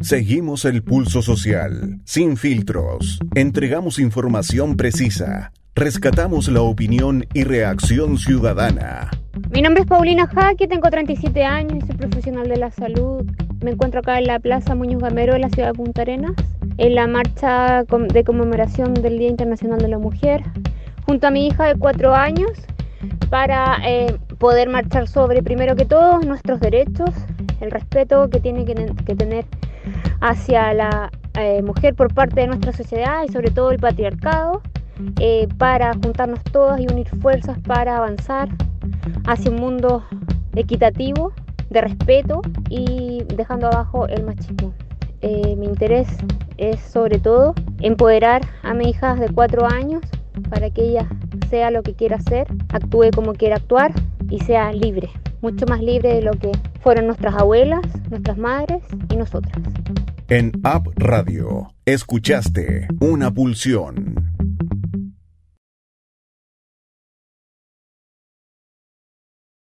Seguimos el pulso social, sin filtros. Entregamos información precisa. Rescatamos la opinión y reacción ciudadana. Mi nombre es Paulina Jaque, tengo 37 años, soy profesional de la salud. Me encuentro acá en la Plaza Muñoz Gamero de la ciudad de Punta Arenas, en la marcha de conmemoración del Día Internacional de la Mujer, junto a mi hija de 4 años, para eh, poder marchar sobre, primero que todo, nuestros derechos, el respeto que tiene que, tener hacia la eh, mujer por parte de nuestra sociedad y sobre todo el patriarcado, eh, para juntarnos todos y unir fuerzas para avanzar hacia un mundo equitativo, de respeto y dejando abajo el machismo. Eh, mi interés es sobre todo empoderar a mi hija de cuatro años para que ella sea lo que quiera hacer, actúe como quiera actuar y sea libre, mucho más libre de lo que fueron nuestras abuelas, nuestras madres y nosotras. En App Radio, escuchaste una pulsión.